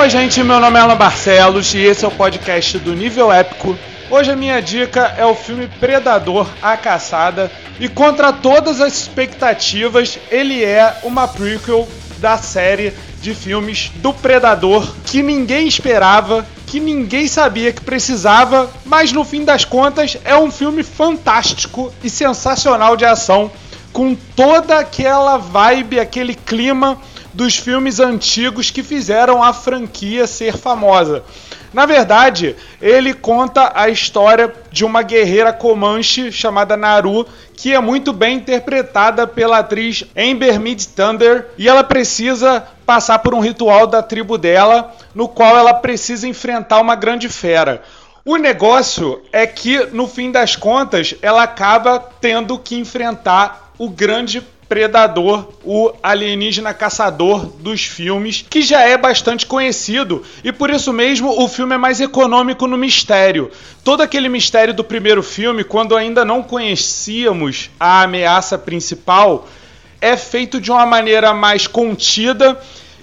Oi, gente, meu nome é Alan Barcelos e esse é o podcast do Nível Épico. Hoje a minha dica é o filme Predador A Caçada e contra todas as expectativas, ele é uma prequel da série de filmes do Predador que ninguém esperava, que ninguém sabia que precisava, mas no fim das contas é um filme fantástico e sensacional de ação com toda aquela vibe, aquele clima dos filmes antigos que fizeram a franquia ser famosa. Na verdade, ele conta a história de uma guerreira comanche chamada Naru, que é muito bem interpretada pela atriz Amber Mid Thunder, e ela precisa passar por um ritual da tribo dela, no qual ela precisa enfrentar uma grande fera. O negócio é que, no fim das contas, ela acaba tendo que enfrentar o grande predador, o alienígena caçador dos filmes, que já é bastante conhecido e por isso mesmo o filme é mais econômico no mistério. Todo aquele mistério do primeiro filme, quando ainda não conhecíamos a ameaça principal, é feito de uma maneira mais contida.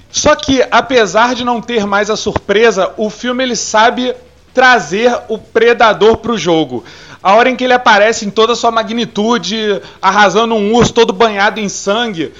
Só que, apesar de não ter mais a surpresa, o filme ele sabe trazer o predador para o jogo. A hora em que ele aparece em toda a sua magnitude, arrasando um urso todo banhado em sangue,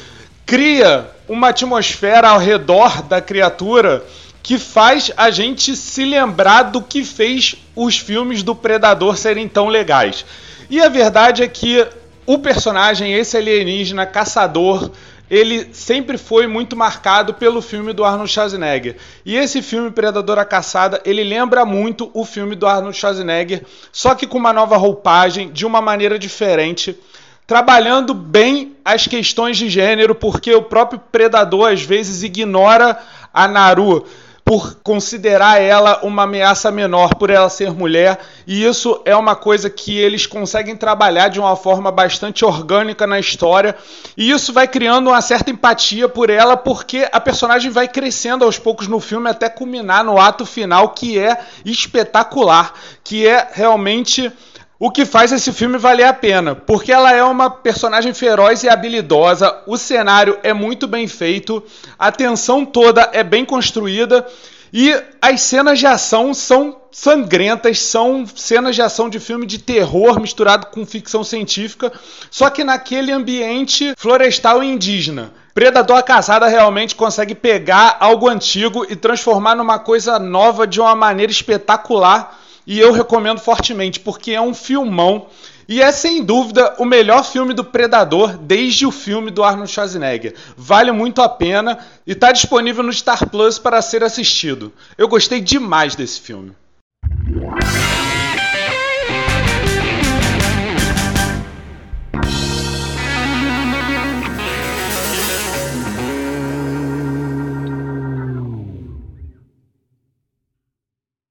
cria uma atmosfera ao redor da criatura que faz a gente se lembrar do que fez os filmes do Predador serem tão legais. E a verdade é que o personagem, esse alienígena caçador, ele sempre foi muito marcado pelo filme do Arnold Schwarzenegger. E esse filme Predador a Caçada, ele lembra muito o filme do Arnold Schwarzenegger, só que com uma nova roupagem, de uma maneira diferente, trabalhando bem as questões de gênero, porque o próprio Predador às vezes ignora a Naru por considerar ela uma ameaça menor por ela ser mulher, e isso é uma coisa que eles conseguem trabalhar de uma forma bastante orgânica na história, e isso vai criando uma certa empatia por ela, porque a personagem vai crescendo aos poucos no filme até culminar no ato final, que é espetacular, que é realmente o que faz esse filme valer a pena, porque ela é uma personagem feroz e habilidosa, o cenário é muito bem feito, a tensão toda é bem construída e as cenas de ação são sangrentas, são cenas de ação de filme de terror misturado com ficção científica, só que naquele ambiente florestal e indígena. Predador Casada realmente consegue pegar algo antigo e transformar numa coisa nova de uma maneira espetacular e eu recomendo fortemente porque é um filmão e é sem dúvida o melhor filme do Predador desde o filme do Arnold Schwarzenegger. Vale muito a pena e está disponível no Star Plus para ser assistido. Eu gostei demais desse filme.